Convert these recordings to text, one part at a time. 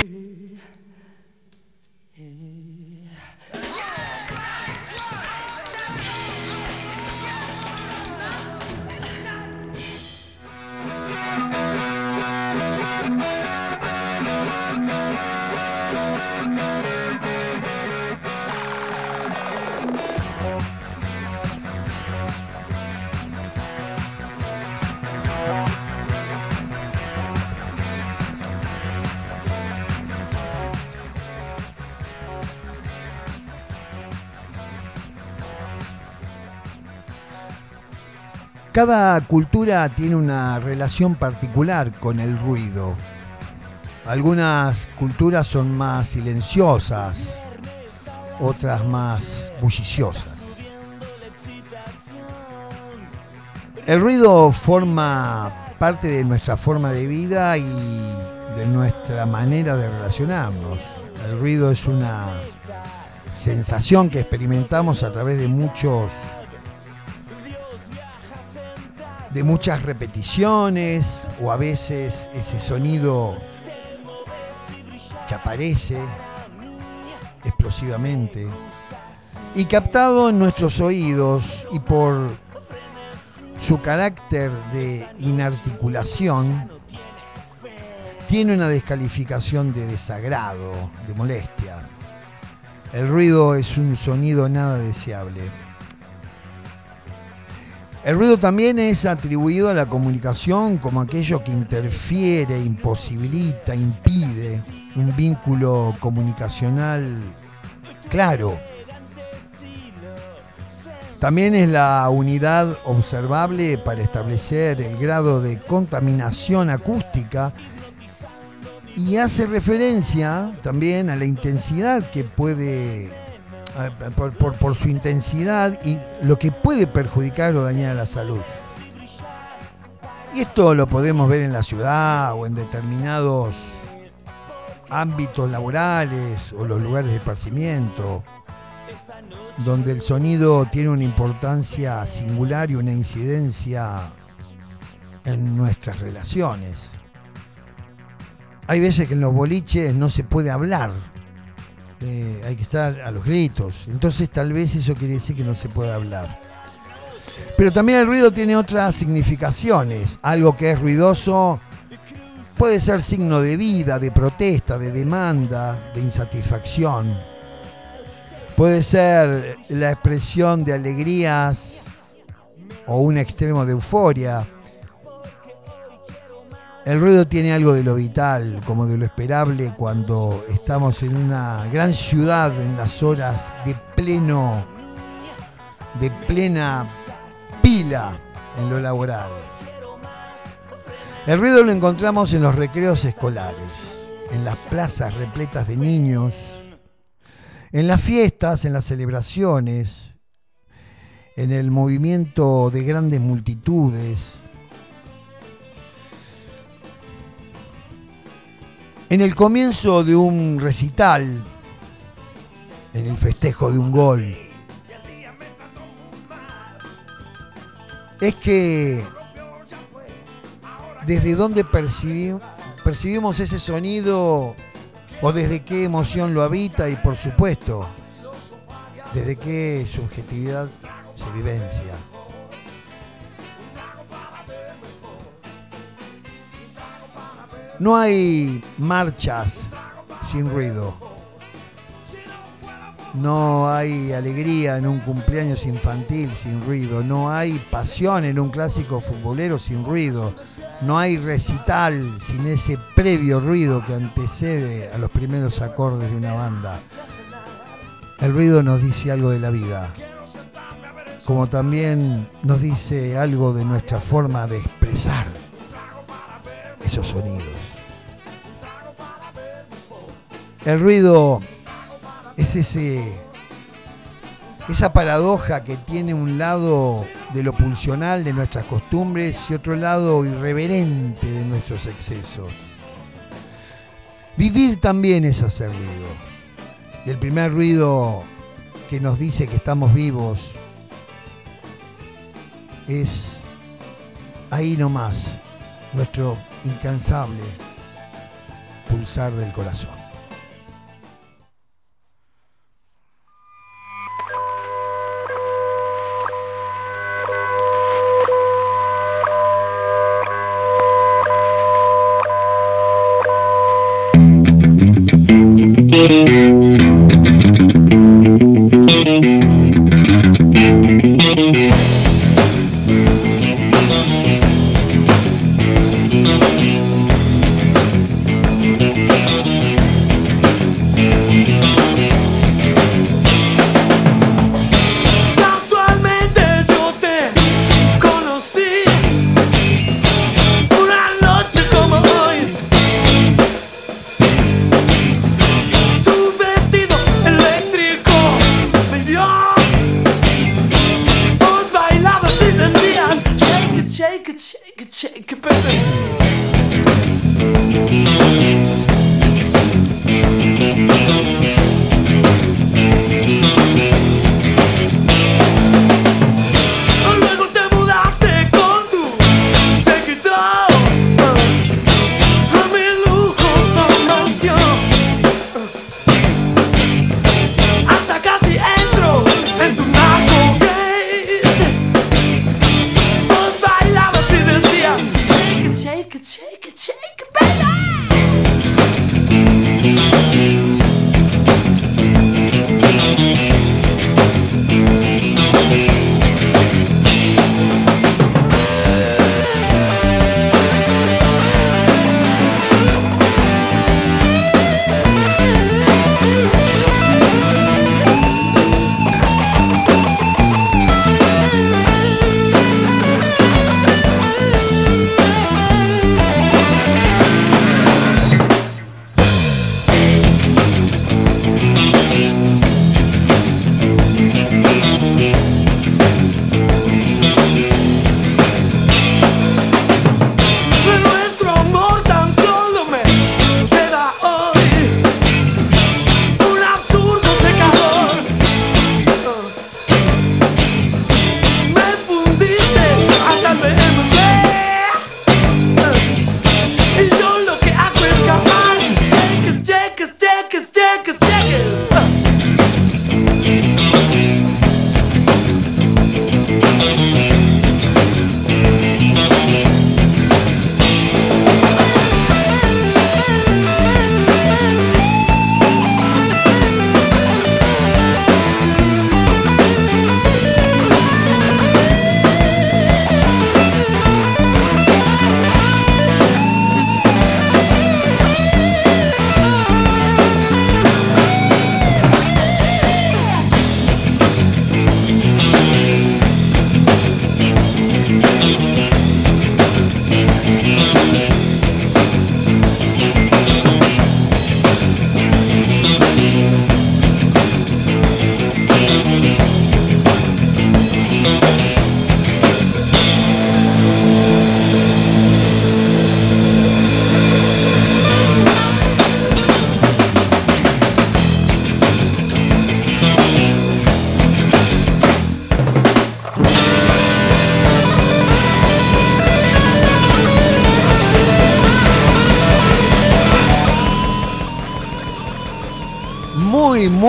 Mm-hmm. Cada cultura tiene una relación particular con el ruido. Algunas culturas son más silenciosas, otras más bulliciosas. El ruido forma parte de nuestra forma de vida y de nuestra manera de relacionarnos. El ruido es una sensación que experimentamos a través de muchos de muchas repeticiones o a veces ese sonido que aparece explosivamente y captado en nuestros oídos y por su carácter de inarticulación tiene una descalificación de desagrado, de molestia. El ruido es un sonido nada deseable. El ruido también es atribuido a la comunicación como aquello que interfiere, imposibilita, impide un vínculo comunicacional claro. También es la unidad observable para establecer el grado de contaminación acústica y hace referencia también a la intensidad que puede por, su intensidad y lo que puede perjudicar o dañar a la salud. Y esto lo podemos ver en la ciudad o en determinados ámbitos laborales o los lugares de esparcimiento, donde el sonido tiene una importancia singular y una incidencia en nuestras relaciones. Hay veces que en los boliches no se puede hablar eh, hay que estar a los gritos. Entonces tal vez eso quiere decir que no se puede hablar. Pero también el ruido tiene otras significaciones. Algo que es ruidoso puede ser signo de vida, de protesta, de demanda, de insatisfacción. Puede ser la expresión de alegrías o un extremo de euforia el ruido tiene algo de lo vital, como de lo esperable cuando estamos en una gran ciudad en las horas de pleno, de plena pila en lo laboral. El ruido lo encontramos en los recreos escolares, en las plazas repletas de niños, en las fiestas, en las celebraciones, en el movimiento de grandes multitudes, En el comienzo de un recital, en el festejo de un gol, es que desde dónde percibimos ese sonido o desde qué emoción lo habita y por supuesto desde qué subjetividad se vivencia. No hay marchas sin ruido. No hay alegría en un cumpleaños infantil sin ruido. No hay pasión en un clásico futbolero sin ruido. No hay recital sin ese previo ruido que antecede a los primeros acordes de una banda. El ruido nos dice algo de la vida, como también nos dice algo de nuestra forma de expresar esos sonidos. El ruido es ese, esa paradoja que tiene un lado de lo pulsional de nuestras costumbres y otro lado irreverente de nuestros excesos. Vivir también es hacer ruido. Y el primer ruido que nos dice que estamos vivos es ahí nomás, nuestro incansable pulsar del corazón.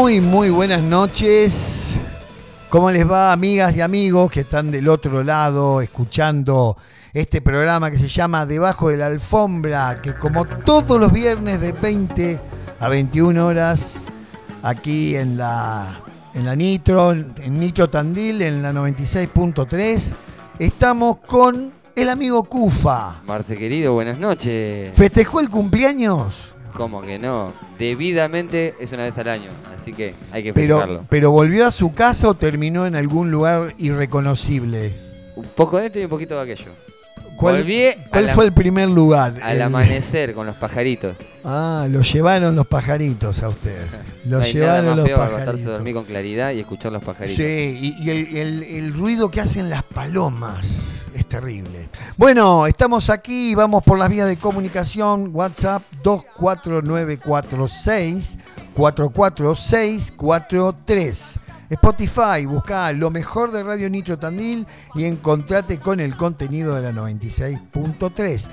Muy, muy buenas noches. ¿Cómo les va, amigas y amigos que están del otro lado escuchando este programa que se llama Debajo de la Alfombra, que como todos los viernes de 20 a 21 horas, aquí en la, en la Nitro, en Nitro Tandil, en la 96.3, estamos con el amigo Cufa. Marce querido, buenas noches. ¿Festejó el cumpleaños? ¿Cómo que no? Debidamente es una vez al año, así que hay que pero, ¿Pero volvió a su casa o terminó en algún lugar irreconocible? Un poco de esto y un poquito de aquello. ¿Cuál, ¿cuál fue el primer lugar? Al amanecer con los pajaritos. Ah, lo llevaron los pajaritos a usted. Lo llevaron los pajaritos. dormir con claridad y escuchar los pajaritos. Sí, y, el, el ruido que hacen las palomas es terrible. Bueno, estamos aquí, vamos por las vías de comunicación, WhatsApp 24946 44643. Spotify, busca lo mejor de Radio Nitro Tandil y encontrate con el contenido de la 96.3.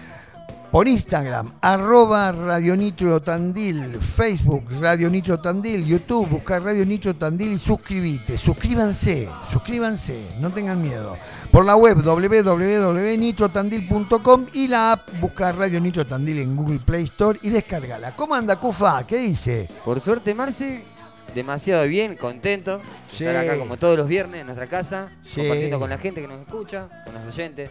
por Instagram, arroba Radio Nitro Tandil, Facebook Radio Nitro Tandil, YouTube, buscar Radio Nitro Tandil y suscribite. Suscríbanse, suscríbanse, no tengan miedo. Por la web www.nitrotandil.com y la app buscar Radio Nitro Tandil en Google Play Store y descárgala. ¿Cómo anda Cufa? ¿Qué dice? Por suerte, Marce, demasiado bien, contento. Sí. Estar acá como todos los viernes en nuestra casa, Sí. compartiendo con la gente que nos escucha, con los oyentes.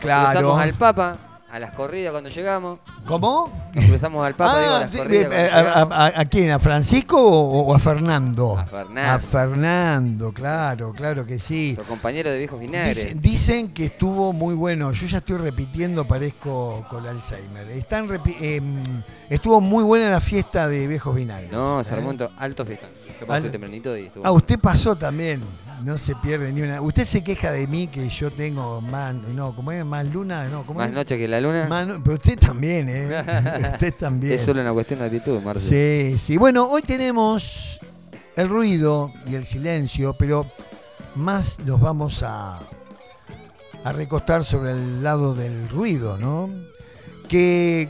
Claro. Cruzamos al Papa, a las corridas cuando llegamos. ¿Cómo? Nos cruzamos al Papa, digo, a Ah, las sí, corridas eh, cuando a, llegamos. a- a- a quién? ¿A Francisco o, o a Fernando? A Fernando. A Fernando, claro, claro que sí. Nuestro compañero de viejos vinagres. Dicen, dicen que estuvo muy bueno. Yo ya estoy repitiendo, parezco con Alzheimer. Están eh, estuvo muy buena la fiesta de viejos vinagres. No, se ¿Eh? alto fiestón. Yo pasé Al- tempranito y estuvo. Ah, usted pasó también. No se pierde ni una. Usted se queja de mí que yo tengo más. No, como es más luna, no, ¿cómo Más es? noche que la luna. Más pero usted también, ¿eh? usted también. Es solo una cuestión de actitud, Marce. Sí, sí. Bueno, hoy tenemos el ruido y el silencio, pero más nos vamos a, a recostar sobre el lado del ruido, ¿no? Que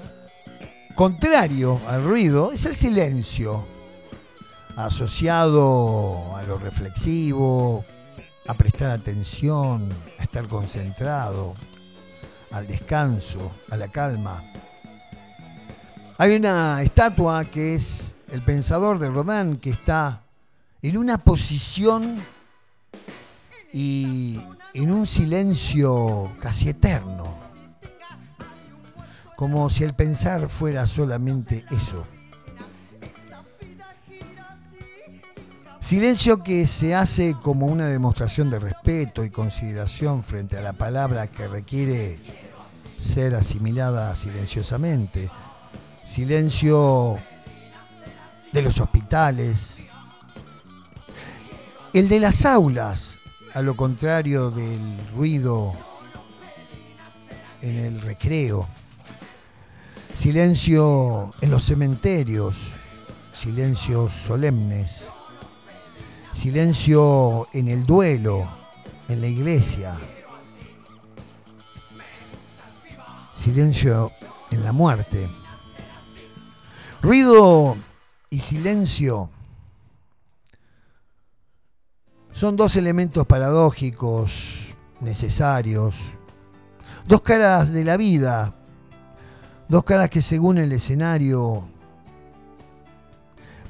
contrario al ruido es el silencio, asociado a lo reflexivo, a prestar atención, a estar concentrado, al descanso, a la calma. Hay una estatua que es el pensador de Rodin que está en una posición y en un silencio casi eterno, como si el pensar fuera solamente eso. Silencio que se hace como una demostración de respeto y consideración frente a la palabra que requiere ser asimilada silenciosamente. Silencio de los hospitales, el de las aulas, a lo contrario del ruido en el recreo, silencio en los cementerios, silencios solemnes, silencio en el duelo, en la iglesia, silencio en la muerte. Ruido y silencio son dos elementos paradójicos, necesarios, dos caras de la vida, dos caras que según el escenario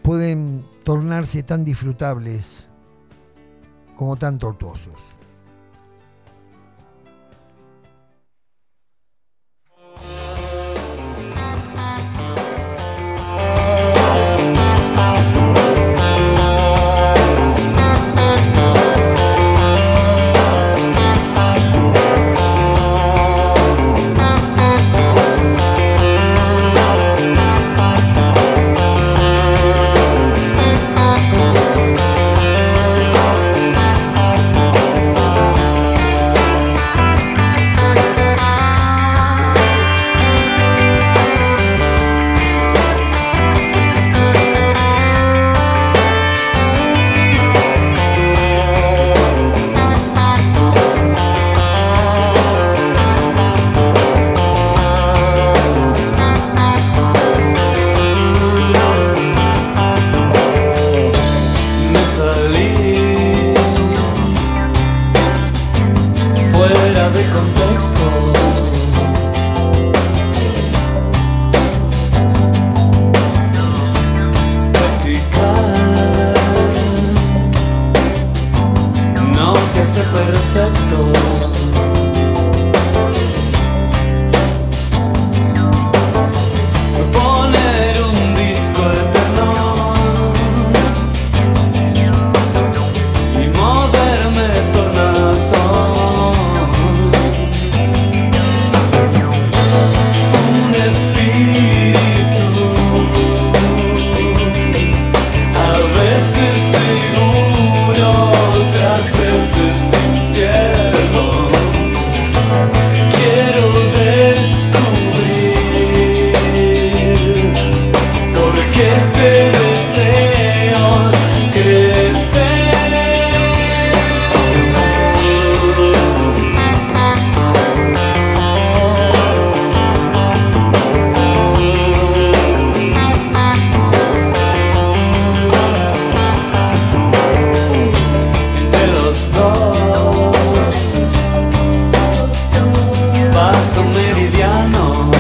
pueden tornarse tan disfrutables como tan tortuosos. paso meridiano.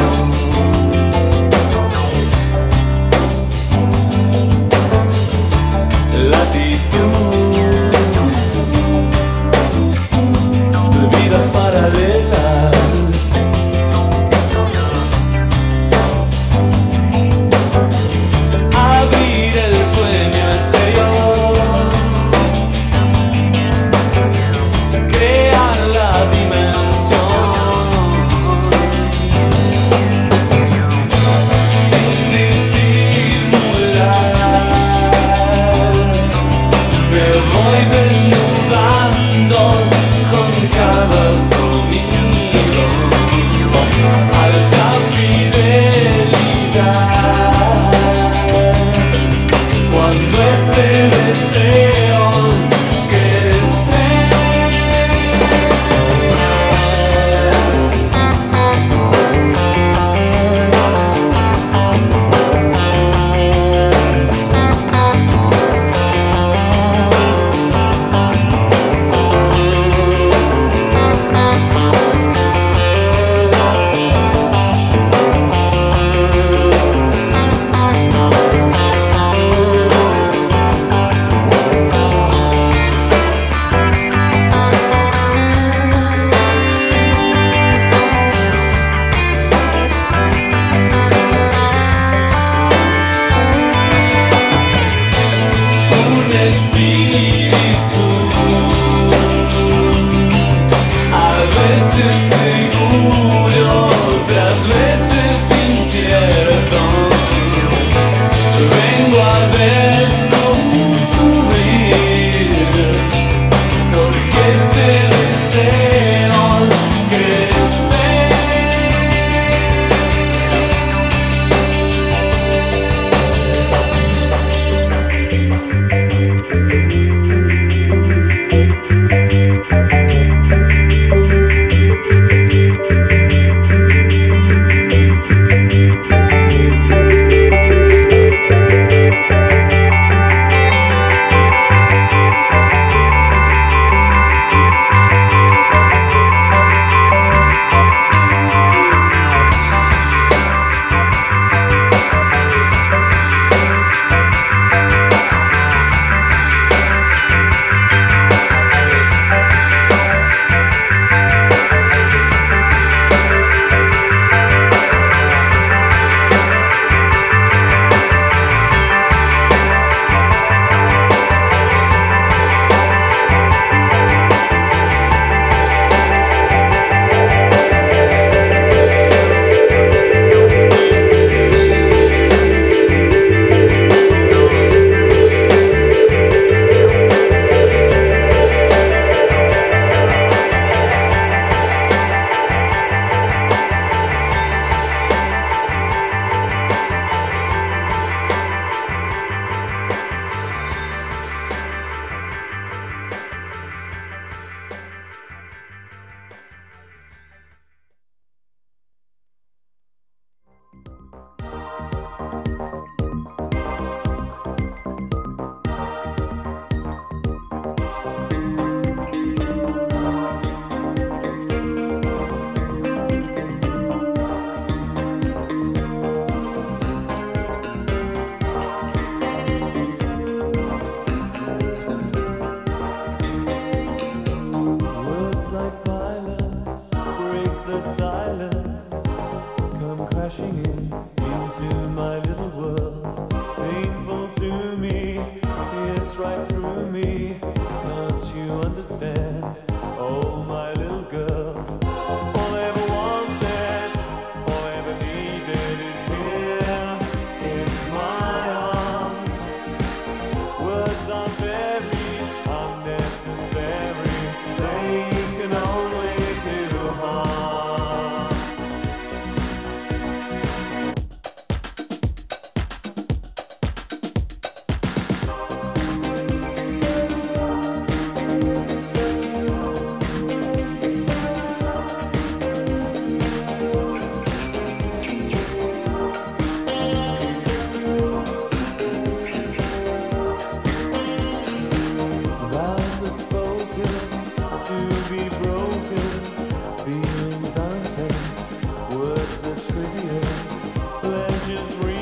free.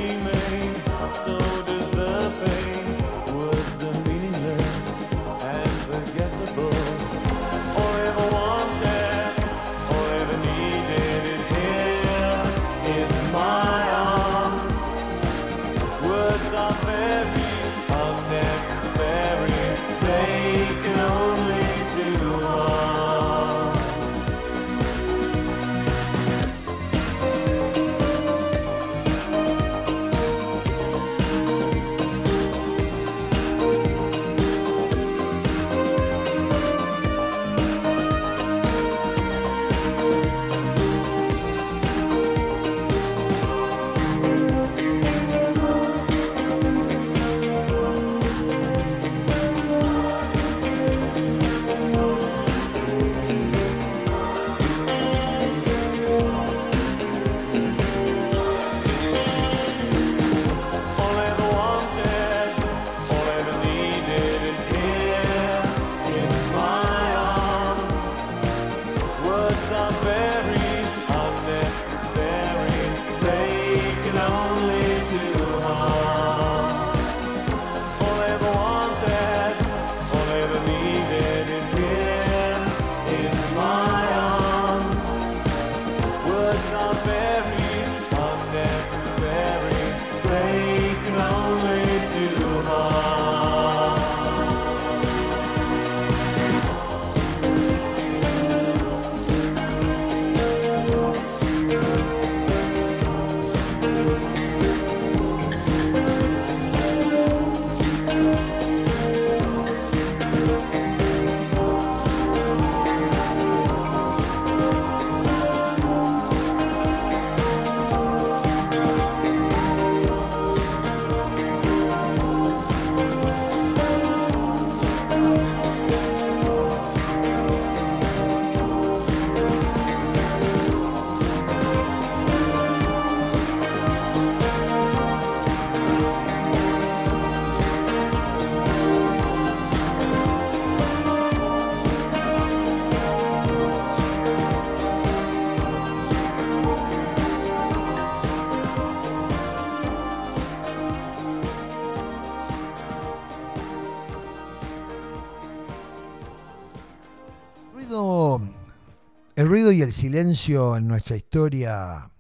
El ruido y el silencio en nuestra historia,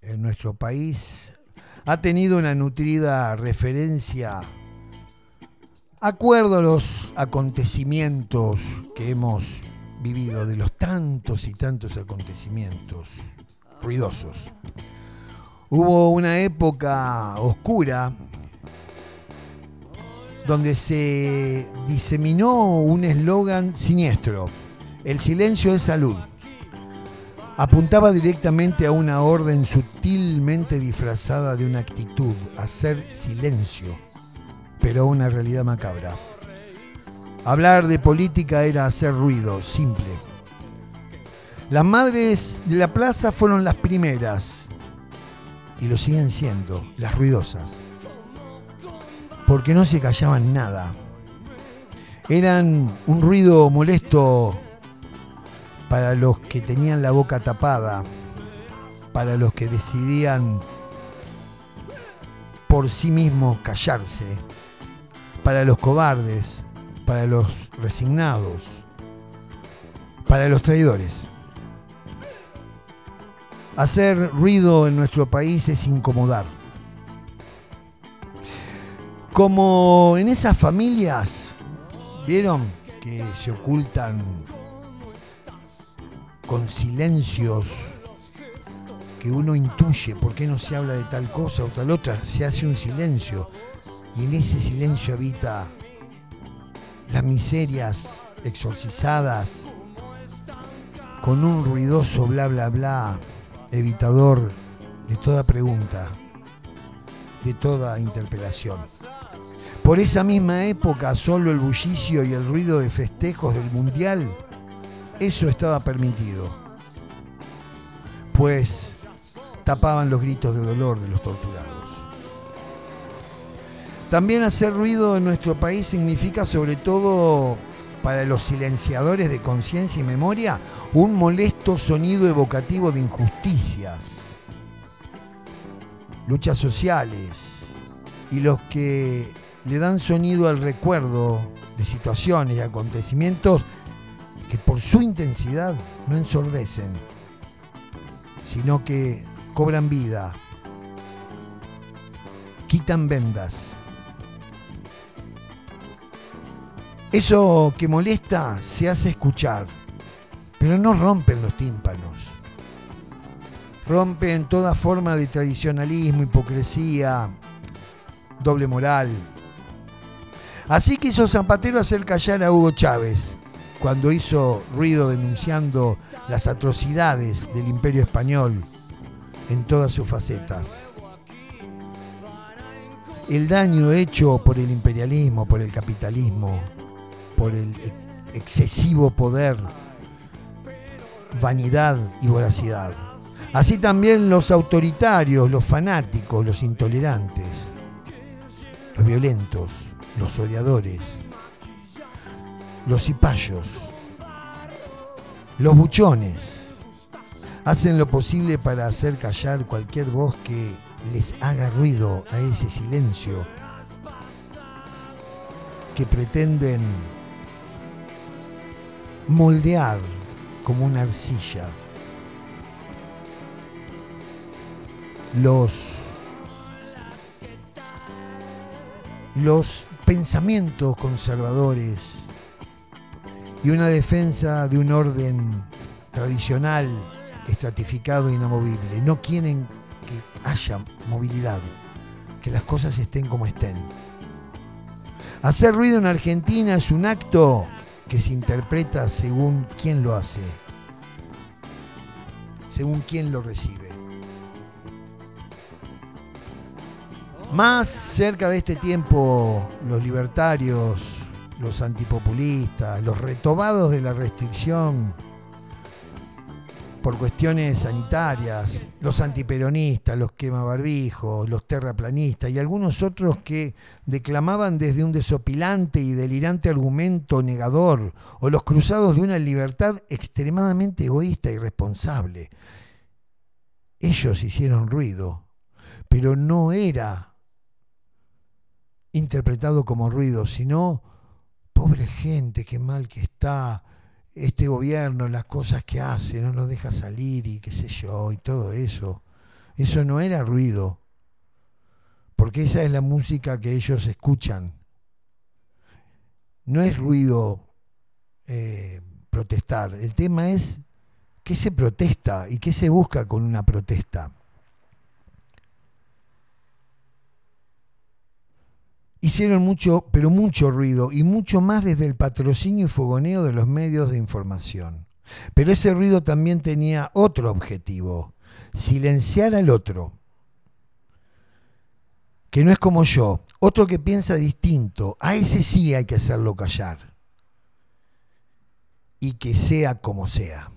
en nuestro país, ha tenido una nutrida referencia acuerdo a los acontecimientos que hemos vivido, de los tantos y tantos acontecimientos ruidosos. Hubo una época oscura donde se diseminó un eslogan siniestro, el silencio es salud. Apuntaba directamente a una orden sutilmente disfrazada de una actitud, hacer silencio, pero una realidad macabra. Hablar de política era hacer ruido, simple. Las madres de la plaza fueron las primeras, y lo siguen siendo, las ruidosas, porque no se callaban nada. Eran un ruido molesto para los que tenían la boca tapada, para los que decidían por sí mismos callarse, para los cobardes, para los resignados, para los traidores. Hacer ruido en nuestro país es incomodar. Como en esas familias, ¿vieron? Que se ocultan con silencios que uno intuye por qué no se habla de tal cosa o tal otra, se hace un silencio y en ese silencio habita las miserias exorcizadas con un ruidoso bla bla bla evitador de toda pregunta, de toda interpelación. Por esa misma época solo el bullicio y el ruido de festejos del mundial eso estaba permitido, pues tapaban los gritos de dolor de los torturados. También hacer ruido en nuestro país significa sobre todo para los silenciadores de conciencia y memoria un molesto sonido evocativo de injusticias, luchas sociales y los que le dan sonido al recuerdo de situaciones y acontecimientos que por su intensidad no ensordecen, sino que cobran vida, quitan vendas. Eso que molesta se hace escuchar, pero no rompen los tímpanos. Rompen toda forma de tradicionalismo, hipocresía, doble moral. Así quiso Zapatero hacer callar a Hugo Chávez cuando hizo ruido denunciando las atrocidades del imperio español en todas sus facetas. El daño hecho por el imperialismo, por el capitalismo, por el excesivo poder, vanidad y voracidad. Así también los autoritarios, los fanáticos, los intolerantes, los violentos, los odiadores, los cipayos, los buchones, hacen lo posible para hacer callar cualquier voz que les haga ruido a ese silencio que pretenden moldear como una arcilla. Los los pensamientos conservadores y una defensa de un orden tradicional, estratificado e inamovible. No quieren que haya movilidad, que las cosas estén como estén. Hacer ruido en Argentina es un acto que se interpreta según quién lo hace, según quién lo recibe. Más cerca de este tiempo, los libertarios, los antipopulistas, los retobados de la restricción por cuestiones sanitarias, los antiperonistas, los quemabarbijos, los terraplanistas y algunos otros que declamaban desde un desopilante y delirante argumento negador, o los cruzados de una libertad extremadamente egoísta y responsable. Ellos hicieron ruido, pero no era interpretado como ruido, sino pobre gente, qué mal que está este gobierno, las cosas que hace, no nos deja salir y qué sé yo, y todo eso. Eso no era ruido, porque esa es la música que ellos escuchan. No es ruido eh, protestar, el tema es qué se protesta y qué se busca con una protesta. hicieron mucho, pero mucho ruido, y mucho más desde el patrocinio y fogoneo de los medios de información. Pero ese ruido también tenía otro objetivo, silenciar al otro, que no es como yo, otro que piensa distinto, a ese sí hay que hacerlo callar, y que sea como sea.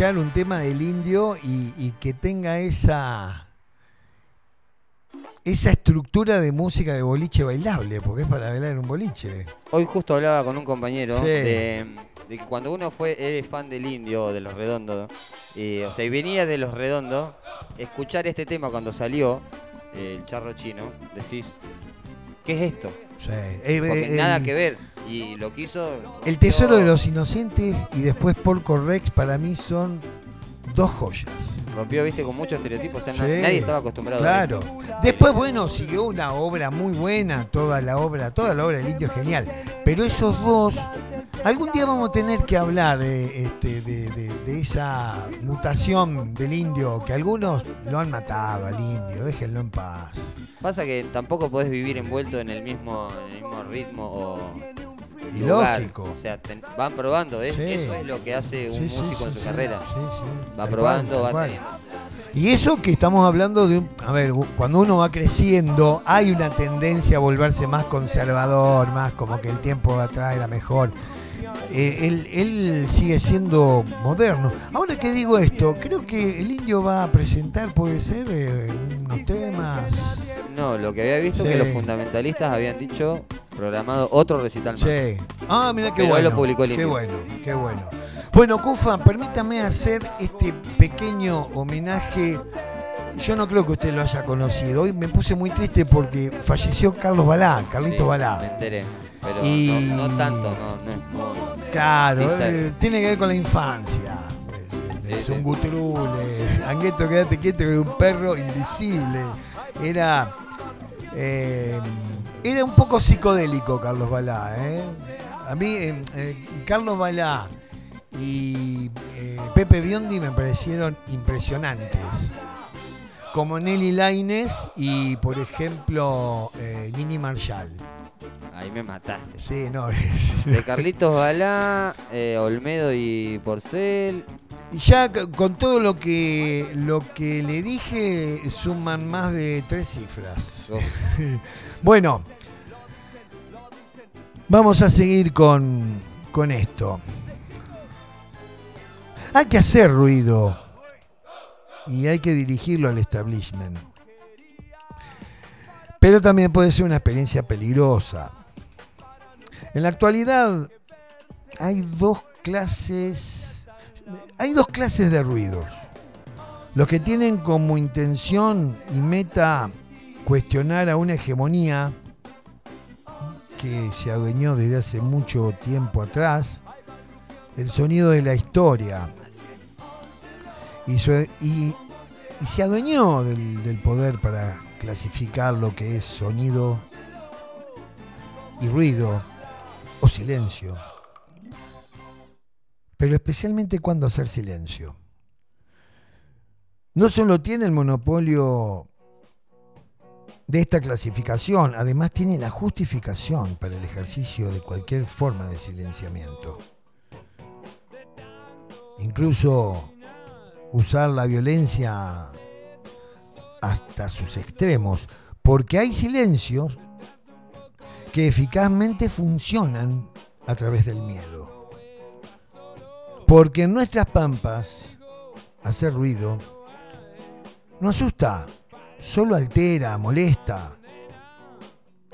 Escuchar un tema del indio y, y que tenga esa esa estructura de música de boliche bailable, porque es para bailar en un boliche. Hoy justo hablaba con un compañero Sí. de, de que cuando uno fue eres fan del indio o de los redondos, y, o sea, y venía de los redondos, escuchar este tema cuando salió, eh, el charro chino, decís, ¿qué es esto? Sí. Eh, Porque eh, nada que ver. Y lo quiso. El tesoro de los inocentes y después Porco Rex para mí son dos joyas. Rompió, viste, con muchos estereotipos. O sea, Sí, nadie estaba acostumbrado a Claro. Después, bueno, siguió una obra muy buena, toda la obra, toda la obra del indio es genial. Pero esos dos, algún día vamos a tener que hablar eh, este, de, de- de esa mutación del indio, que algunos lo han matado al indio, déjenlo en paz. Pasa que tampoco podés vivir envuelto en el mismo, en el mismo ritmo o. Y lugar. lógico. O sea, ten- van probando, ¿eh? Sí. Eso es lo que hace un Sí, sí, músico en su carrera. Va tal probando, cual, va teniendo. Y eso que estamos hablando de, un- a ver, cuando uno va creciendo, hay una tendencia a volverse más conservador, más como que el tiempo atrás era mejor. Eh, él, él sigue siendo moderno. Ahora que digo esto, creo que el indio va a presentar, puede ser, eh, unos temas. No, lo que había visto Sí. que los fundamentalistas habían dicho programado otro recital más. Sí. Ah, mira qué Pero bueno. lo publicó el qué bueno, qué bueno. Bueno, Cufa, permítame hacer este pequeño homenaje. Yo no creo que usted lo haya conocido. Hoy me puse muy triste porque falleció Carlos Balá, Carlito Sí, Balá. Me enteré. Pero Y- no, no tanto, no, no Claro, Sí, eh, tiene que ver con la infancia. Es un gutrule. Angueto, quédate quieto, que era un perro invisible. Era. Eh, era un poco psicodélico Carlos Balá. ¿eh? A mí, eh, eh, Carlos Balá y Pepe Biondi me parecieron impresionantes. Como Nelly Laines y, por ejemplo, Nini Marshall. Ahí me mataste. Sí, no, es. De Carlitos Balá, Olmedo y Porcel. Ya con todo lo que lo que le dije suman más de tres cifras. Bueno, vamos a seguir con, con esto. Hay que hacer ruido y hay que dirigirlo al establishment. Pero también puede ser una experiencia peligrosa. En la actualidad hay dos clases hay dos clases de ruidos. Los que tienen como intención y meta cuestionar a una hegemonía que se adueñó desde hace mucho tiempo atrás, el sonido de la historia, y, se adueñó del poder para clasificar lo que es sonido y ruido o silencio pero especialmente cuando hacer silencio. No solo tiene el monopolio de esta clasificación, además tiene la justificación para el ejercicio de cualquier forma de silenciamiento. Incluso usar la violencia hasta sus extremos, porque hay silencios que eficazmente funcionan a través del miedo. Porque en nuestras pampas, hacer ruido no asusta, solo altera, molesta.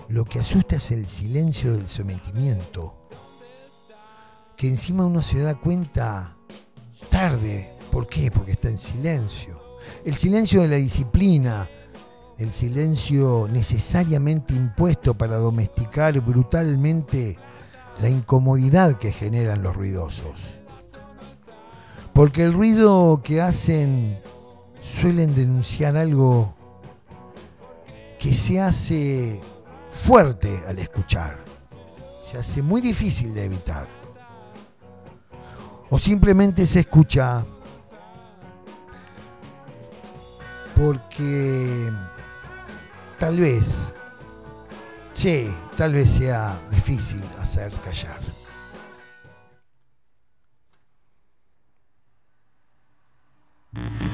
Lo que asusta es el silencio del sometimiento, que encima uno se da cuenta tarde. ¿Por qué? Porque está en silencio. El silencio de la disciplina, el silencio necesariamente impuesto para domesticar brutalmente la incomodidad que generan los ruidosos. Porque el ruido que hacen suelen denunciar algo que se hace fuerte al escuchar, se hace muy difícil de evitar. O simplemente se escucha porque tal vez, sí, tal vez sea difícil hacer callar. Mm-hmm.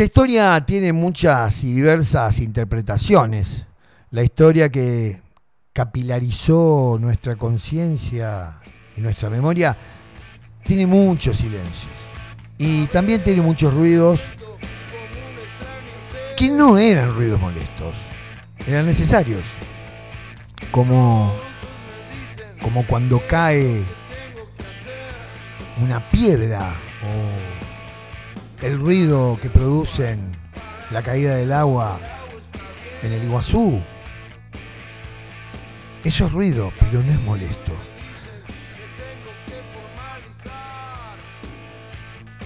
Nuestra historia tiene muchas y diversas interpretaciones. La historia que capilarizó nuestra conciencia y nuestra memoria tiene muchos silencios. Y también tiene muchos ruidos que no eran ruidos molestos, eran necesarios. Como, como cuando cae una piedra o el ruido que producen la caída del agua en el Iguazú. Eso es ruido, pero no es molesto.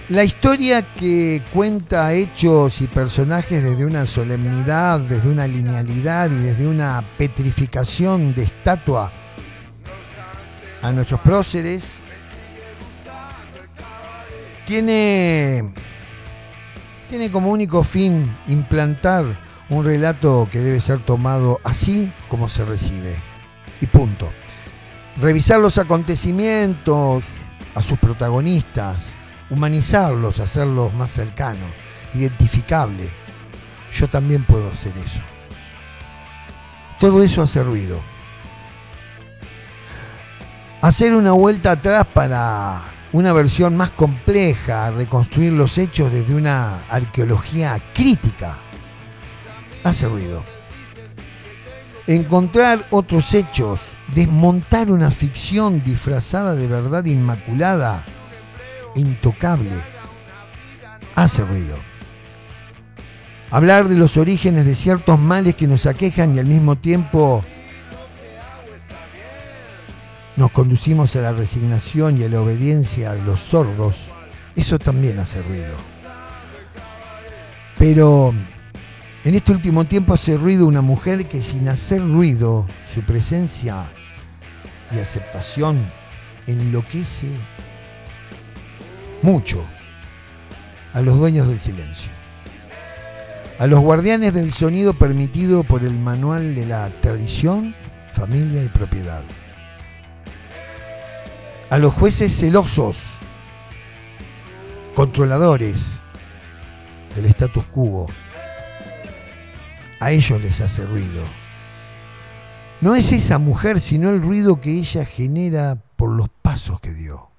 La historia que cuenta hechos y personajes desde una solemnidad, desde una linealidad y desde una petrificación de estatua a nuestros próceres, tiene, tiene como único fin implantar un relato que debe ser tomado así como se recibe. Y punto. Revisar los acontecimientos, a sus protagonistas, humanizarlos, hacerlos más cercanos, identificables. Yo también puedo hacer eso. Todo eso hace ruido. Hacer una vuelta atrás para una versión más compleja, reconstruir los hechos desde una arqueología crítica, hace ruido. Encontrar otros hechos, desmontar una ficción disfrazada de verdad inmaculada, intocable, hace ruido. Hablar de los orígenes de ciertos males que nos aquejan y al mismo tiempo nos conducimos a la resignación y a la obediencia a los sordos, eso también hace ruido. Pero en este último tiempo hace ruido una mujer que sin hacer ruido, su presencia y aceptación enloquece mucho a los dueños del silencio, a los guardianes del sonido permitido por el manual de la tradición, familia y propiedad, a los jueces celosos, controladores del status quo, a ellos les hace ruido. No es esa mujer, sino el ruido que ella genera por los pasos que dio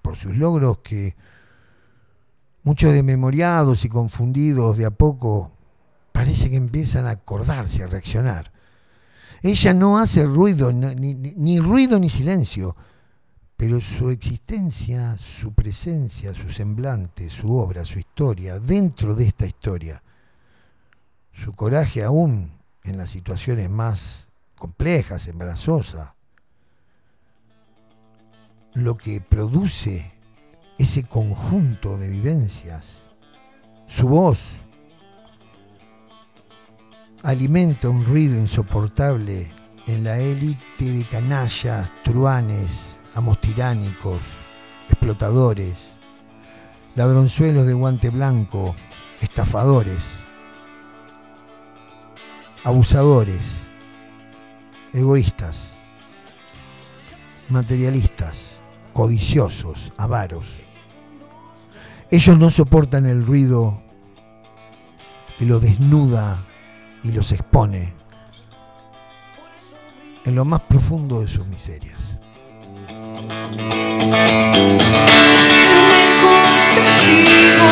por sus logros que muchos desmemoriados y confundidos de a poco parece que empiezan a acordarse, a reaccionar. Ella no hace ruido, ni, ni- ni ruido ni silencio, pero su existencia, su presencia, su semblante, su obra, su historia, dentro de esta historia, su coraje aún en las situaciones más complejas, embarazosas, lo que produce ese conjunto de vivencias, su voz, alimenta un ruido insoportable en la élite de canallas, truanes, amos tiránicos, explotadores, ladronzuelos de guante blanco, estafadores, abusadores, egoístas, materialistas, codiciosos, avaros. Ellos no soportan el ruido que los desnuda y los expone en lo más profundo de sus miserias. El mejor testigo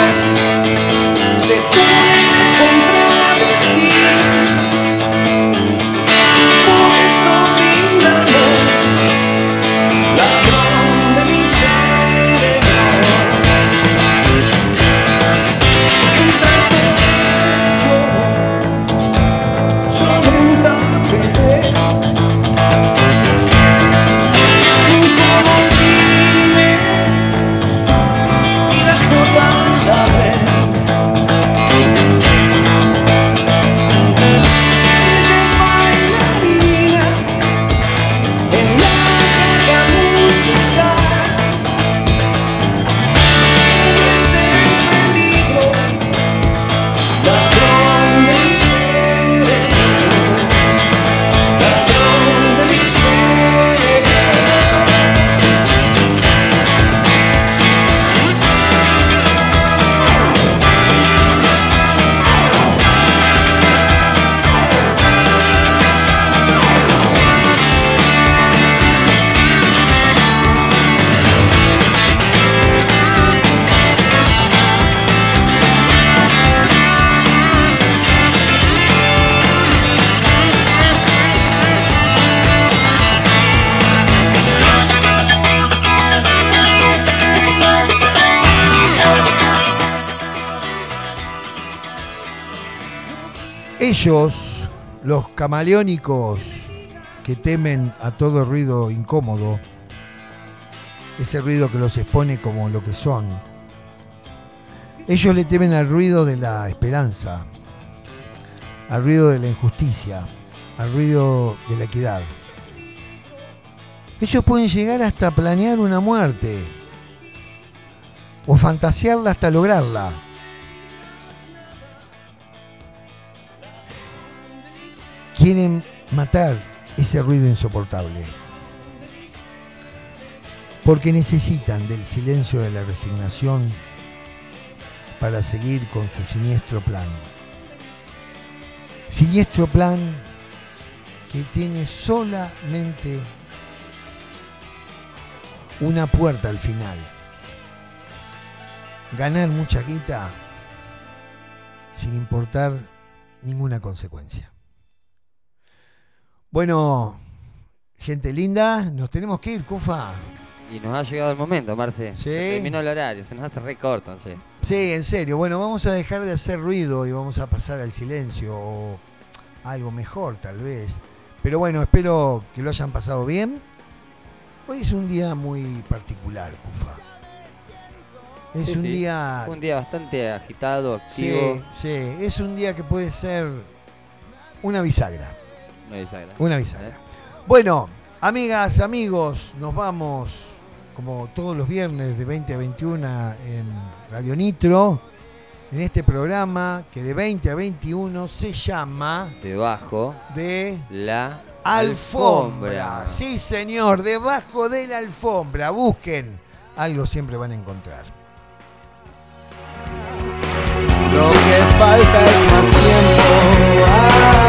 se puede contradecir. Ellos, los camaleónicos que temen a todo ruido incómodo, ese ruido que los expone como lo que son, ellos le temen al ruido de la esperanza, al ruido de la injusticia, al ruido de la equidad. Ellos pueden llegar hasta planear una muerte o fantasearla hasta lograrla. Quieren matar ese ruido insoportable. Porque necesitan del silencio de la resignación para seguir con su siniestro plan. Siniestro plan que tiene solamente una puerta al final. Ganar mucha guita sin importar ninguna consecuencia. Bueno, gente linda, nos tenemos que ir, Cufa. Y nos ha llegado el momento, Marce. Sí. Se terminó el horario, se nos hace re corto, che. Sí, en serio. Bueno, vamos a dejar de hacer ruido y vamos a pasar al silencio o algo mejor tal vez. Pero bueno, espero que lo hayan pasado bien. Hoy es un día muy particular, Cufa. Es Sí, un sí. día... Un día bastante agitado, activo. Sí, sí, es un día que puede ser una bisagra. No desagrada. Una bisagra. Bueno, amigas, amigos, nos vamos como todos los viernes de 20 a 21 en Radio Nitro, en este programa que de 20 a 21 se llama Debajo de la Alfombra. Sí, señor, debajo de la alfombra. Busquen, algo siempre van a encontrar. Lo que falta es más tiempo. Ah,